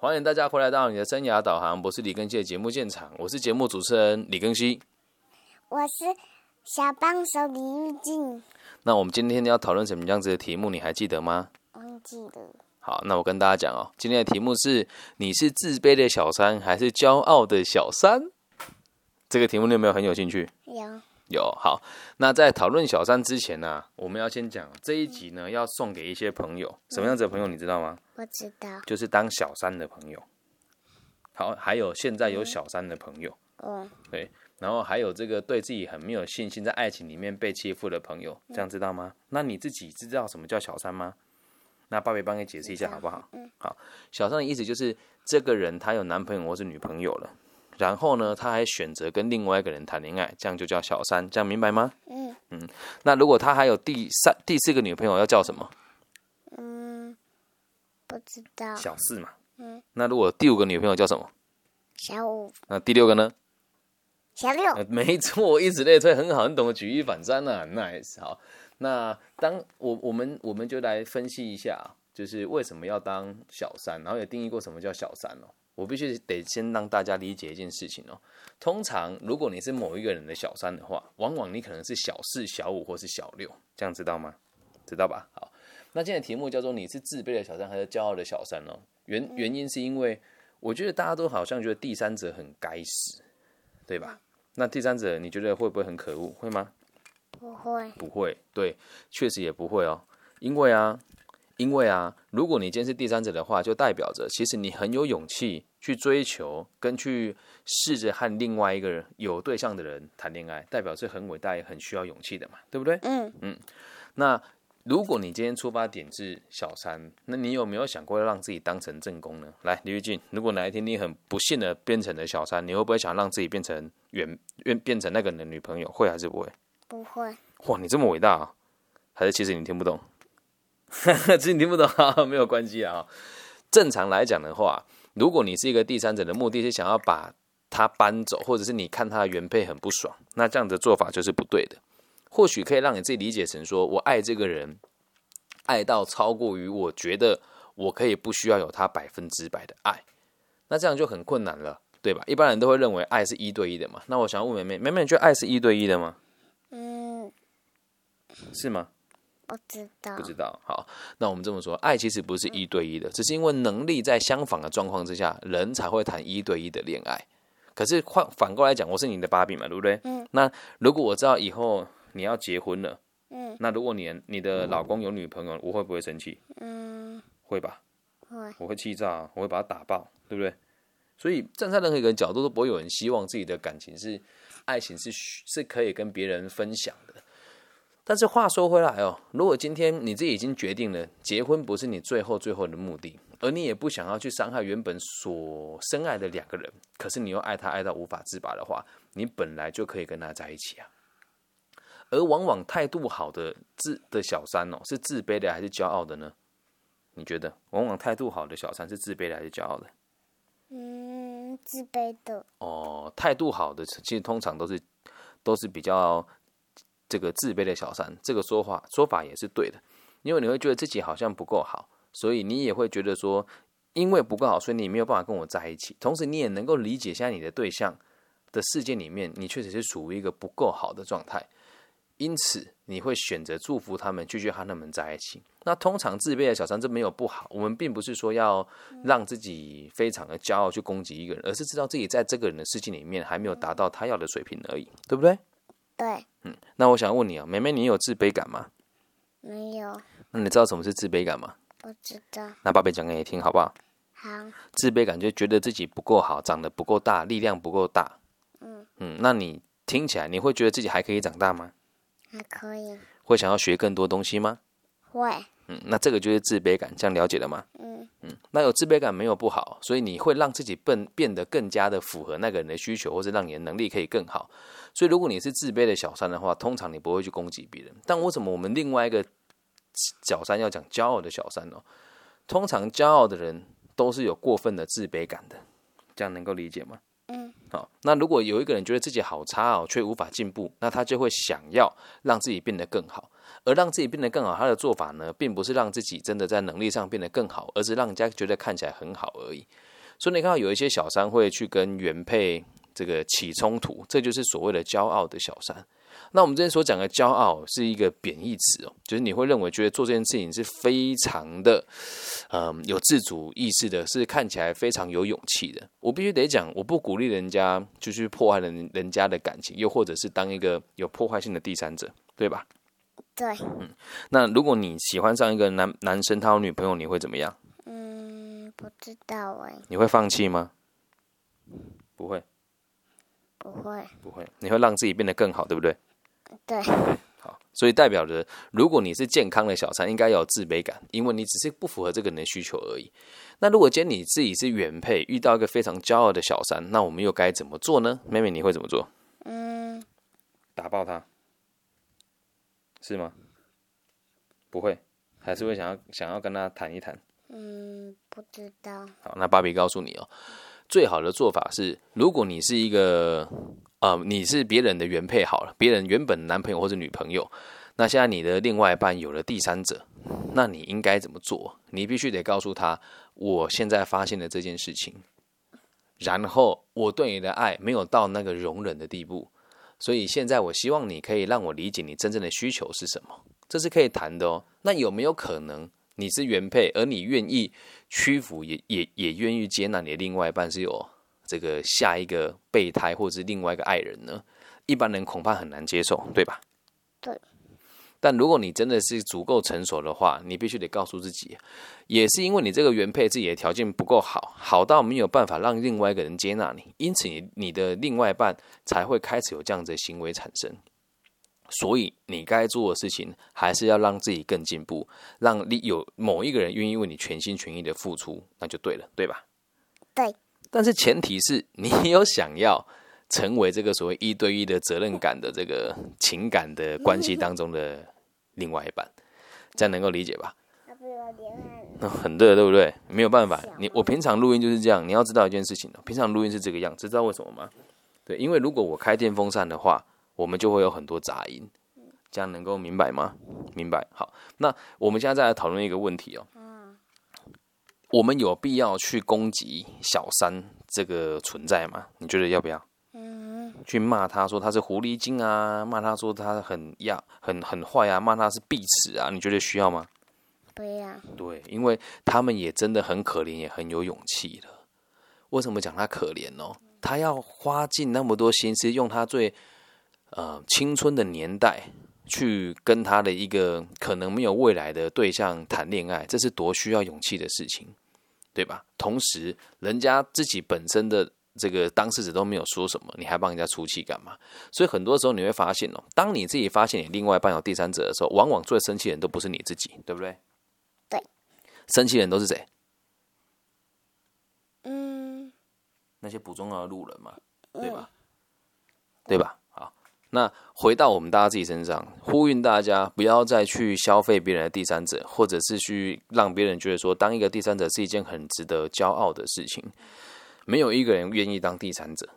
欢迎大家回来到你的生涯导航，我是李根熙的节目现场，我是节目主持人李根熙。我是小帮手李玉静，那我们今天要讨论什么样子的题目，你还记得吗？忘记了。好，那我跟大家讲哦，今天的题目是：你是自卑的小三，还是骄傲的小三？这个题目你有没有很有兴趣？有有。好，那在讨论小三之前呢、我们要先讲这一集呢，要送给一些朋友，什么样子的朋友你知道吗？我知道。就是当小三的朋友。好，还有现在有小三的朋友，嗯，对，然后还有这个对自己很没有信心，在爱情里面被欺负的朋友，这样知道吗？那你自己知道什么叫小三吗？那爸爸帮你解释一下好不好？嗯，好，小三的意思就是这个人他有男朋友或是女朋友了，然后呢，他还选择跟另外一个人谈恋爱，这样就叫小三，这样明白吗？嗯嗯那如果他还有第三、第四个女朋友，要叫什么？嗯，不知道。小四嘛。嗯。那如果第五个女朋友叫什么？小五、那第六个呢？小六，呃，没错，以此类推，很好，很懂得举一反三呢、nice。好，那当我我们我们就来分析一下，就是为什么要当小三，然后也定义过什么叫小三哦。我必须得先让大家理解一件事情哦。通常，如果你是某一个人的小三的话，往往你可能是小四、小五或是小六，这样知道吗？知道吧？好，那今天的题目叫做你是自卑的小三还是骄傲的小三哦？原原因是因为我觉得大家都好像觉得第三者很该死，对吧？那第三者你觉得会不会很可恶？会吗？不会。不会，对，确实也不会哦。因为啊，因为啊，如果你今天是第三者的话，就代表着其实你很有勇气去追求跟去试着和另外一个人有对象的人谈恋爱，代表是很伟大也很需要勇气的嘛，对不对？嗯嗯，那如果你今天出发点是小三，那你有没有想过要让自己当成正宫呢？来，李玉静，如果哪一天你很不幸的变成了小三，你会不会想让自己变成原变变成那个人的女朋友？会还是不会？不会。哇，你这么伟大啊！还是其实你听不懂？其实你听不懂啊，没有关系啊。正常来讲的话，如果你是一个第三者的目的是想要把他搬走，或者是你看他的原配很不爽，那这样的做法就是不对的。或许可以让你自己理解成说，我爱这个人，爱到超过于我觉得我可以不需要有他百分之百的爱，那这样就很困难了，对吧？一般人都会认为爱是一对一的嘛。那我想问妹妹，妹妹，你觉得爱是一对一的吗？嗯，是吗？不知道不。知道。好，那我们这么说，爱其实不是一对一的，只是因为能力在相仿的状况之下，人才会谈一对一的恋爱。可是换反过来讲，我是你的芭比嘛，对不对？嗯。那如果我知道以后你要结婚了，嗯那如果你你的老公有女朋友，我会不会生气？嗯，会吧？会。我会气炸啊，我会把他打爆，对不对？所以站在任何一个角度，都不会有人希望自己的感情是爱情是是可以跟别人分享的。但是话说回来哦，如果今天你自己已经决定了结婚不是你最后最后的目的，而你也不想要去伤害原本所深爱的两个人，可是你又爱他爱到无法自拔的话，你本来就可以跟他在一起啊。而往往态度好的自的小三哦，是自卑的还是骄傲的呢？你觉得，往往态度好的小三是自卑的还是骄傲的？嗯，自卑的。哦，态度好的其实通常都是都是比较这个自卑的小三，这个说法说法也是对的，因为你会觉得自己好像不够好，所以你也会觉得说，因为不够好，所以你没有办法跟我在一起。同时，你也能够理解现在你的对象的世界里面，你确实是处于一个不够好的状态，因此你会选择祝福他们，继续和他们在一起。那通常自卑的小三这没有不好，我们并不是说要让自己非常的骄傲去攻击一个人，而是知道自己在这个人的世界里面还没有达到他要的水平而已，对不对？对，嗯那我想问你啊，妹妹，你有自卑感吗？没有，那你知道什么是自卑感吗？不知道。那爸爸讲给你听好不好？好，自卑感就觉得自己不够好，长得不够大，力量不够大。嗯嗯，那你听起来你会觉得自己还可以长大吗？还可以。会想要学更多东西吗？会。嗯，那这个就是自卑感，这样了解了吗？嗯嗯那有自卑感没有不好，所以你会让自己变变得更加的符合那个人的需求，或者让你的能力可以更好。所以如果你是自卑的小三的话，通常你不会去攻击别人。但为什么我们另外一个小三要讲骄傲的小三呢？通常骄傲的人都是有过分的自卑感的，这样能够理解吗？好，那如果有一个人觉得自己好差哦，却无法进步，那他就会想要让自己变得更好。而让自己变得更好，他的做法呢，并不是让自己真的在能力上变得更好，而是让人家觉得看起来很好而已。所以你看到有一些小三会去跟原配这个起冲突，这就是所谓的骄傲的小三。那我们之前所讲的骄傲是一个贬义词哦，就是你会认为觉得做这件事情是非常的，嗯，有自主意识的，是看起来非常有勇气的。我必须得讲，我不鼓励人家就去破坏人人家的感情，又或者是当一个有破坏性的第三者，对吧？对。嗯，那如果你喜欢上一个男男生，他有女朋友，你会怎么样？嗯，不知道哎。你会放弃吗？不会。不会。不会。你会让自己变得更好，对不对？对，好，所以代表着，如果你是健康的小三，应该有自卑感，因为你只是不符合这个人的需求而已。那如果今天你自己是原配，遇到一个非常骄傲的小三，那我们又该怎么做呢？妹妹，你会怎么做？嗯，打爆他，是吗？不会，还是会想要想要跟他谈一谈。嗯，不知道。好，那芭比告诉你哦，最好的做法是，如果你是一个。啊，你是别人的原配好了，别人原本男朋友或者女朋友，那现在你的另外一半有了第三者，那你应该怎么做？你必须得告诉他，我现在发现了这件事情，然后我对你的爱没有到那个容忍的地步，所以现在我希望你可以让我理解你真正的需求是什么，这是可以谈的哦。那有没有可能你是原配，而你愿意屈服，也也也愿意接纳你的另外一半是有？这个下一个备胎或者是另外一个爱人呢？一般人恐怕很难接受，对吧？对。但如果你真的是足够成熟的话，你必须得告诉自己，也是因为你这个原配自己的条件不够好，好到没有办法让另外一个人接纳你，因此你你的另外一半才会开始有这样子的行为产生。所以你该做的事情，还是要让自己更进步，让你有某一个人愿意为你全心全意的付出，那就对了，对吧？对。但是前提是你有想要成为这个所谓一对一的责任感的这个情感的关系当中的另外一半，这样能够理解吧？那很热，对不对？没有办法，你我平常录音就是这样。你要知道一件事情平常录音是这个样，知道为什么吗？对，因为如果我开电风扇的话，我们就会有很多杂音。这样能够明白吗？明白。好，那我们现在再来讨论一个问题哦。我们有必要去攻击小三这个存在吗？你觉得要不要？嗯，去骂他说他是狐狸精啊，骂他说他很呀很很坏啊，骂他是碧池啊，你觉得需要吗？不要。对，因为他们也真的很可怜，也很有勇气的。为什么讲他可怜呢？他要花尽那么多心思，用他最呃青春的年代去跟他的一个可能没有未来的对象谈恋爱，这是多需要勇气的事情。对吧？同时，人家自己本身的这个当事者都没有说什么，你还帮人家出气干嘛？所以很多时候你会发现哦，当你自己发现你另外一半有第三者的时候，往往最生气的人都不是你自己，对不对？对，生气人都是谁？嗯，那些不重要的路人嘛，对吧？对吧？那回到我们大家自己身上，呼吁大家不要再去消费别人的第三者，或者是去让别人觉得说当一个第三者是一件很值得骄傲的事情。没有一个人愿意当第三者，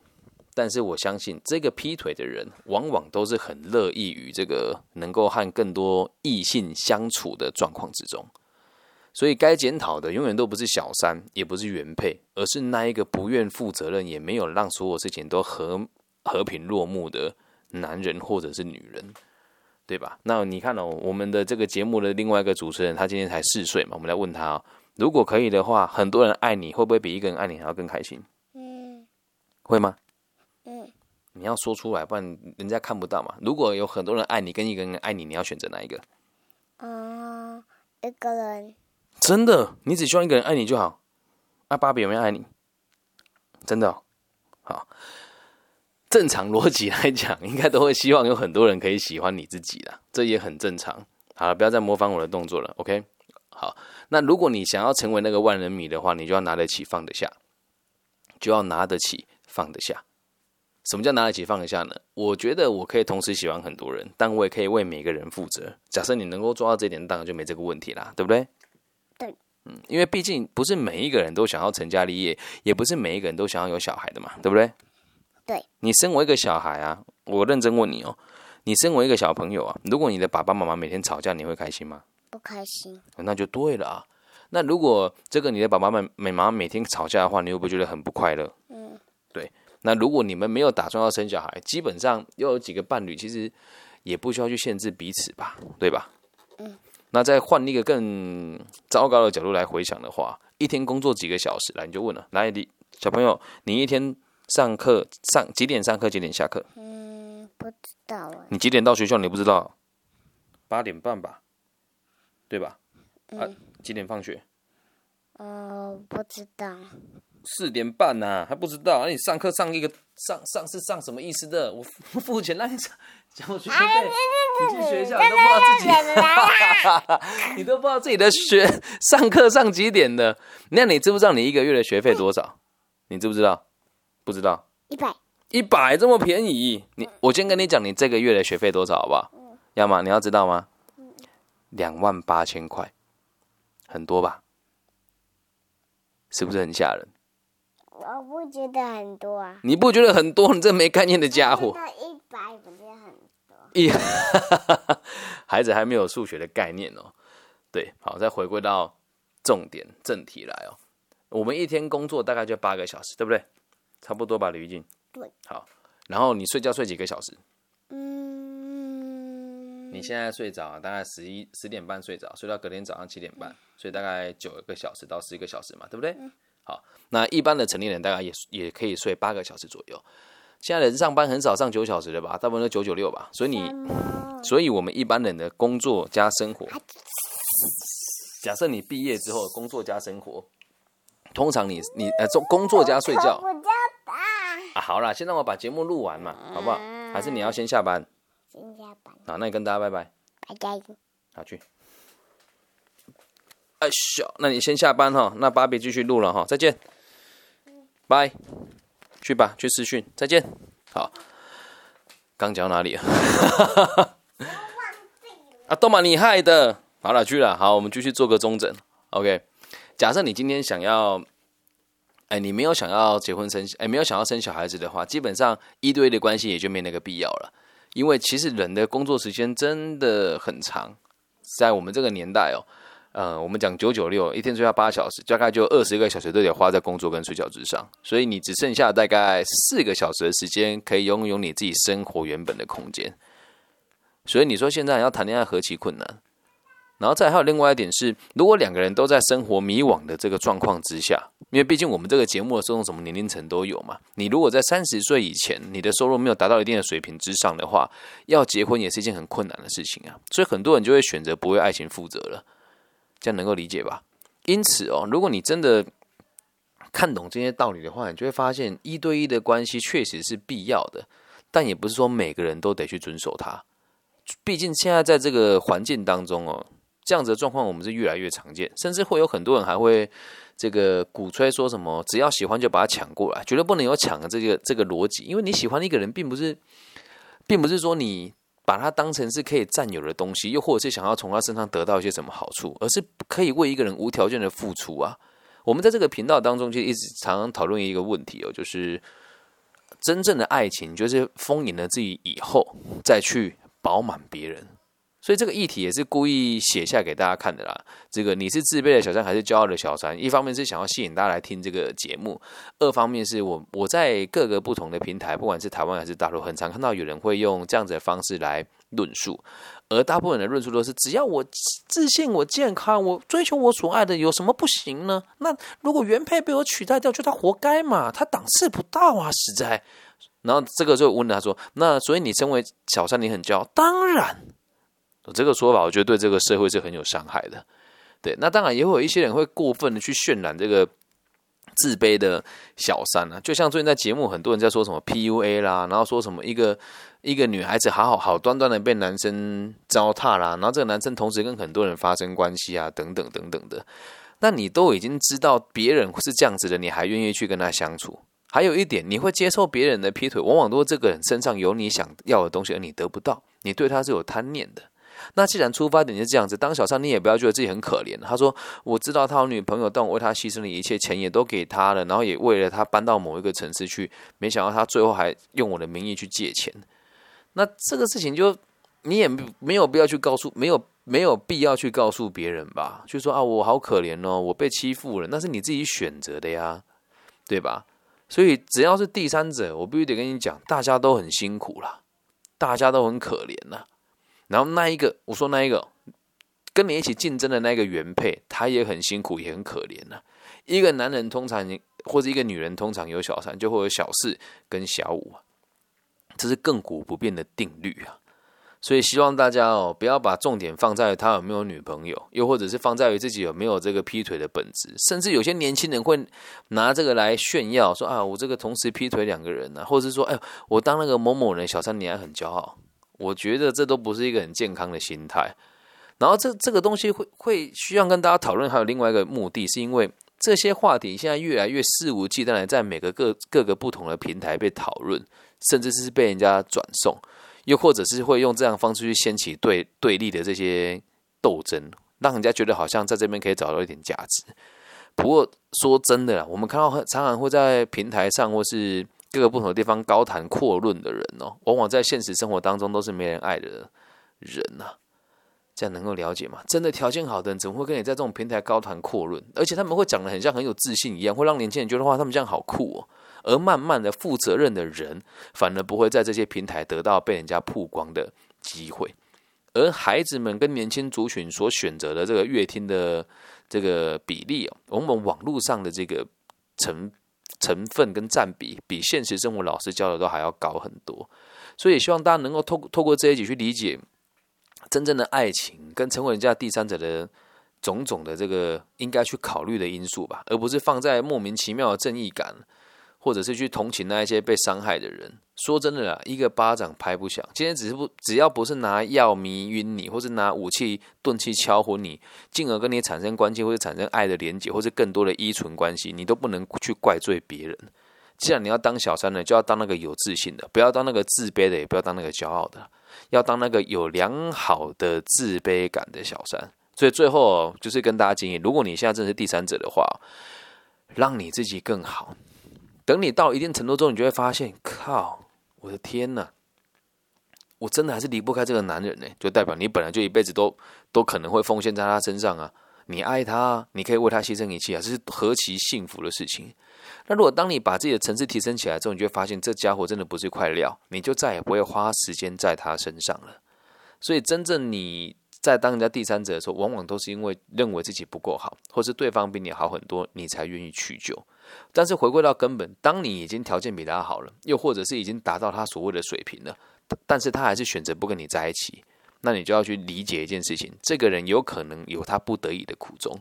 但是我相信这个劈腿的人往往都是很乐意于这个能够和更多异性相处的状况之中。所以该检讨的永远都不是小三，也不是原配，而是那一个不愿负责任，也没有让所有事情都和和平落幕的。男人或者是女人，对吧？那你看哦，我们的这个节目的另外一个主持人，他今天才四岁嘛，我们来问他哦，如果可以的话，很多人爱你会不会比一个人爱你还要更开心？嗯，会吗？嗯，你要说出来，不然人家看不到嘛。如果有很多人爱你，跟一个人爱你，你要选择哪一个？嗯，一个人。真的，你只需要一个人爱你就好。那芭比有没有爱你？真的，好。正常逻辑来讲，应该都会希望有很多人可以喜欢你自己的，这也很正常。好了，不要再模仿我的动作了，OK？好，那如果你想要成为那个万人迷的话，你就要拿得起放得下，就要拿得起放得下。什么叫拿得起放得下呢？我觉得我可以同时喜欢很多人，但我也可以为每个人负责。假设你能够做到这点，当然就没这个问题啦，对不对？对，嗯，因为毕竟不是每一个人都想要成家立业，也不是每一个人都想要有小孩的嘛，对不对？对，你身为一个小孩啊，我认真问你哦，你身为一个小朋友啊，如果你的爸爸妈妈每天吵架，你会开心吗？不开心，那就对了啊。那如果这个你的爸爸们每妈每天吵架的话，你会不会觉得很不快乐？嗯，对。那如果你们没有打算要生小孩，基本上又有几个伴侣，其实也不需要去限制彼此吧，对吧？嗯。那再换一个更糟糕的角度来回想的话，一天工作几个小时，来你就问了，来你小朋友，你一天上课上几点上课，几点下课？嗯，不知道哎。你几点到学校？你不知道？八点半吧，对吧？啊，几点放学？呃，不知道。四点半呐，还不知道？那你上课上一个上上是上什么意思的？我 付钱让你上交学费，你去学校都不知道自己，你都不知道自己的学上课上几点的？那你知不知道你一个月的学费多少？你知不知道？不知道。一百。一百这么便宜？你我先跟你讲，你这个月的学费多少好不好？要吗？你要知道吗？两万八千块，很多吧？是不是很吓人？我不觉得很多啊。你不觉得很多？你这没概念的家伙。一百不是很多。一，孩子还没有数学的概念哦。对，好，再回归到重点正题来哦。我们一天工作大概就八个小时，对不对？差不多吧，吕玉静。对。好，然后你睡觉睡几个小时？嗯。你现在睡着大概十一十点半睡着，睡到隔天早上七点半，睡大概九个小时到十一个小时嘛，对不对？好，那一般的成年人大概也也可以睡八个小时左右。现在人上班很少上九小时的吧，大部分都九九六吧。所以你，所以我们一般人的工作加生活，假设你毕业之后工作加生活，通常你你呃做工作加睡觉。啊，好了，先让我把节目录完嘛，好不好？还是你要先下班？先下班。好，那你跟大家拜拜。拜拜。好去。哎咻，那你先下班哈，那芭比继续录了哈，再见，拜，去吧，去私训，再见，好，刚讲哪里啊？啊，都蛮你害的，好了，去了，好，我们继续做个中诊，OK。假设你今天想要，哎，你没有想要结婚生，哎，没有想要生小孩子的话，基本上一对一的关系也就没那个必要了，因为其实人的工作时间真的很长，在我们这个年代哦。呃，我们讲九九六，一天睡觉八小时，大概就二十个小时都得花在工作跟睡觉之上，所以你只剩下大概四个小时的时间可以拥有你自己生活原本的空间。所以你说现在要谈恋爱何其困难？然后再还有另外一点是，如果两个人都在生活迷惘的这个状况之下，因为毕竟我们这个节目的受众什么年龄层都有嘛，你如果在三十岁以前，你的收入没有达到一定的水平之上的话，要结婚也是一件很困难的事情啊。所以很多人就会选择不为爱情负责了。这样能够理解吧？因此哦，如果你真的看懂这些道理的话，你就会发现一对一的关系确实是必要的，但也不是说每个人都得去遵守它。毕竟现在在这个环境当中哦，这样子的状况我们是越来越常见，甚至会有很多人还会这个鼓吹说什么只要喜欢就把它抢过来，绝对不能有抢的这个这个逻辑，因为你喜欢一个人，并不是，并不是说你。把它当成是可以占有的东西，又或者是想要从他身上得到一些什么好处，而是可以为一个人无条件的付出啊。我们在这个频道当中，就一直常常讨论一个问题哦，就是真正的爱情，就是丰盈了自己以后，再去饱满别人。所以这个议题也是故意写下给大家看的啦。这个你是自卑的小三还是骄傲的小三？一方面是想要吸引大家来听这个节目，二方面是我我在各个不同的平台，不管是台湾还是大陆，很常看到有人会用这样子的方式来论述。而大部分的论述都是：只要我自信、我健康、我追求我所爱的，有什么不行呢？那如果原配被我取代掉，就他活该嘛，他档次不到啊，实在。然后这个就问他说：那所以你身为小三，你很骄傲？当然。我这个说法，我觉得对这个社会是很有伤害的。对，那当然也会有一些人会过分的去渲染这个自卑的小三啊，就像最近在节目，很多人在说什么 PUA 啦，然后说什么一个一个女孩子好好好端端的被男生糟蹋啦，然后这个男生同时跟很多人发生关系啊，等等等等的。那你都已经知道别人是这样子的，你还愿意去跟他相处？还有一点，你会接受别人的劈腿，往往都是这个人身上有你想要的东西，而你得不到，你对他是有贪念的。那既然出发点是这样子，当小三你也不要觉得自己很可怜。他说：“我知道他有女朋友，但我为他牺牲了一切，钱也都给他了，然后也为了他搬到某一个城市去。没想到他最后还用我的名义去借钱。那这个事情就你也没有必要去告诉，没有没有必要去告诉别人吧？就说啊，我好可怜哦，我被欺负了，那是你自己选择的呀，对吧？所以只要是第三者，我必须得跟你讲，大家都很辛苦啦，大家都很可怜呐。”然后那一个，我说那一个跟你一起竞争的那个原配，他也很辛苦，也很可怜呐。一个男人通常或者一个女人通常有小三，就会有小四跟小五，这是亘古不变的定律啊。所以希望大家哦，不要把重点放在他有没有女朋友，又或者是放在于自己有没有这个劈腿的本质。甚至有些年轻人会拿这个来炫耀，说啊，我这个同时劈腿两个人呢，或者是说，哎，我当那个某某人小三，你还很骄傲。我觉得这都不是一个很健康的心态，然后这这个东西会会需要跟大家讨论，还有另外一个目的，是因为这些话题现在越来越肆无忌惮的在每个各各个不同的平台被讨论，甚至是被人家转送，又或者是会用这样方式去掀起对对立的这些斗争，让人家觉得好像在这边可以找到一点价值。不过说真的啦，我们看到常常会在平台上或是。各个不同的地方高谈阔论的人哦，往往在现实生活当中都是没人爱的人呐。这样能够了解吗？真的条件好的人，怎么会跟你在这种平台高谈阔论？而且他们会讲的很像很有自信一样，会让年轻人觉得哇，他们这样好酷哦。而慢慢的，负责任的人反而不会在这些平台得到被人家曝光的机会。而孩子们跟年轻族群所选择的这个乐听的这个比例哦，我们网络上的这个成。成分跟占比比现实生活老师教的都还要高很多，所以希望大家能够透透过这一集去理解真正的爱情跟成为人家第三者的种种的这个应该去考虑的因素吧，而不是放在莫名其妙的正义感。或者是去同情那一些被伤害的人。说真的啦，一个巴掌拍不响。今天只是不，只要不是拿药迷晕你，或是拿武器钝器敲昏你，进而跟你产生关系，或者产生爱的连结，或是更多的依存关系，你都不能去怪罪别人。既然你要当小三呢，就要当那个有自信的，不要当那个自卑的，也不要当那个骄傲的，要当那个有良好的自卑感的小三。所以最后就是跟大家建议，如果你现在真是第三者的话，让你自己更好。等你到一定程度之后，你就会发现，靠，我的天呐，我真的还是离不开这个男人呢。就代表你本来就一辈子都都可能会奉献在他身上啊。你爱他，你可以为他牺牲一切啊，这是何其幸福的事情。那如果当你把自己的层次提升起来之后，你就会发现这家伙真的不是一块料，你就再也不会花时间在他身上了。所以，真正你在当人家第三者的时候，往往都是因为认为自己不够好，或是对方比你好很多，你才愿意去救。但是回归到根本，当你已经条件比他好了，又或者是已经达到他所谓的水平了，但是他还是选择不跟你在一起，那你就要去理解一件事情：这个人有可能有他不得已的苦衷。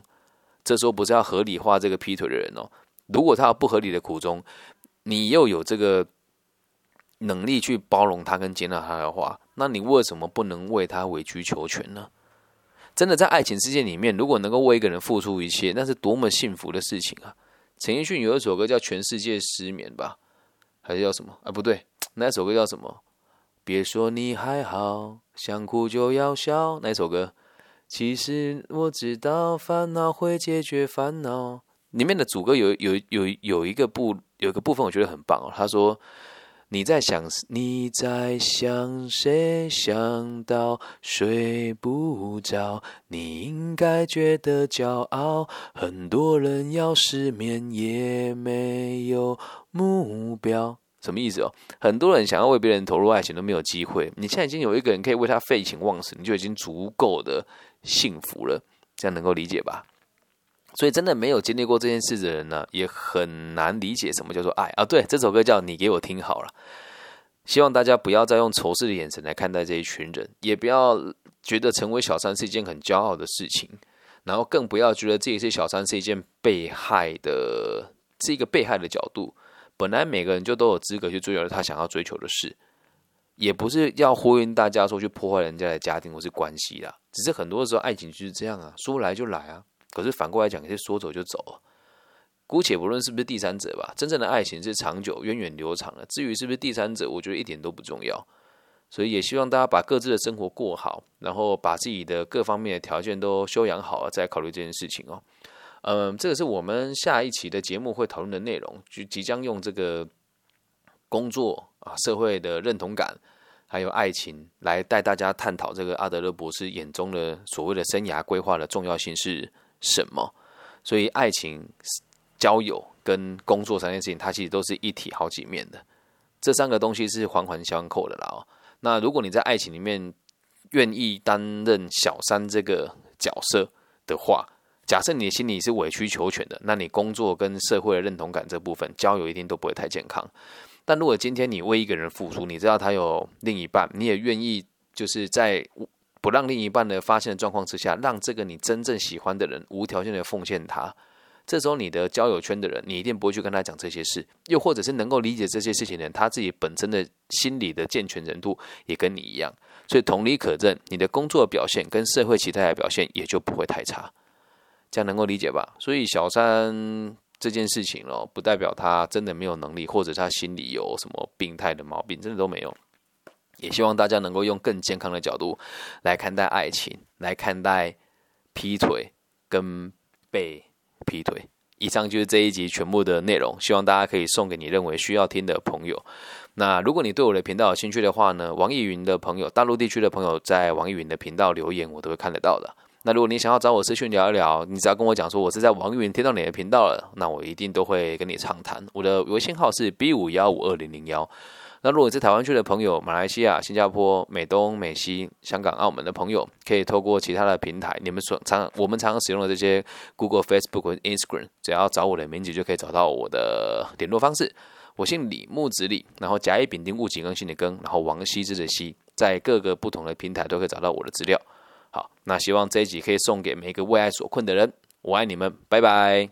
这时候不是要合理化这个劈腿的人哦。如果他有不合理的苦衷，你又有这个能力去包容他跟接纳他的话，那你为什么不能为他委曲求全呢？真的在爱情世界里面，如果能够为一个人付出一切，那是多么幸福的事情啊！陈奕迅有一首歌叫《全世界失眠》吧，还是叫什么？啊，不对，那首歌叫什么？别说你还好，想哭就要笑。那首歌？其实我知道，烦恼会解决烦恼。里面的主歌有有有有一个部，有一个部分我觉得很棒哦。他说。你在想你在想谁？想到睡不着，你应该觉得骄傲。很多人要失眠也没有目标，什么意思哦？很多人想要为别人投入爱情都没有机会。你现在已经有一个人可以为他废寝忘食，你就已经足够的幸福了。这样能够理解吧？所以，真的没有经历过这件事的人呢，也很难理解什么叫做爱啊！对，这首歌叫你给我听好了。希望大家不要再用仇视的眼神来看待这一群人，也不要觉得成为小三是一件很骄傲的事情，然后更不要觉得自己是小三是一件被害的，是一个被害的角度。本来每个人就都有资格去追求他想要追求的事，也不是要呼吁大家说去破坏人家的家庭或是关系啦。只是很多时候爱情就是这样啊，说来就来啊。可是反过来讲，也是说走就走。姑且不论是不是第三者吧，真正的爱情是长久、源远流长的。至于是不是第三者，我觉得一点都不重要。所以也希望大家把各自的生活过好，然后把自己的各方面的条件都修养好了，再考虑这件事情哦。嗯，这个是我们下一期的节目会讨论的内容，就即将用这个工作啊、社会的认同感，还有爱情来带大家探讨这个阿德勒博士眼中的所谓的生涯规划的重要性是什么。所以，爱情、交友跟工作三件事情，它其实都是一体好几面的。这三个东西是环环相扣的啦。哦，那如果你在爱情里面愿意担任小三这个角色的话，假设你心里是委曲求全的，那你工作跟社会的认同感这部分，交友一定都不会太健康。但如果今天你为一个人付出，你知道他有另一半，你也愿意就是在不让另一半的发现的状况之下，让这个你真正喜欢的人无条件的奉献他，这时候你的交友圈的人，你一定不会去跟他讲这些事，又或者是能够理解这些事情的人，他自己本身的心理的健全程度也跟你一样，所以同理可证，你的工作表现跟社会其他的表现也就不会太差。这样能够理解吧？所以小三这件事情哦，不代表他真的没有能力，或者他心里有什么病态的毛病，真的都没有。也希望大家能够用更健康的角度来看待爱情，来看待劈腿跟被劈腿。以上就是这一集全部的内容，希望大家可以送给你认为需要听的朋友。那如果你对我的频道有兴趣的话呢，网易云的朋友，大陆地区的朋友在网易云的频道留言，我都会看得到的。那如果你想要找我私讯聊一聊，你只要跟我讲说我是在网易云听到你的频道了，那我一定都会跟你畅谈。我的微信号是 B 五幺五二零零幺。那如果在台湾区的朋友，马来西亚、新加坡、美东、美西、香港、澳门的朋友，可以透过其他的平台，你们所常我们常常使用的这些 Google、Facebook 和 Instagram，只要找我的名字就可以找到我的联络方式。我姓李，木子李，然后甲乙丙丁戊己庚辛的庚，然后王羲之的羲，在各个不同的平台都可以找到我的资料。好，那希望这一集可以送给每一个为爱所困的人。我爱你们，拜拜。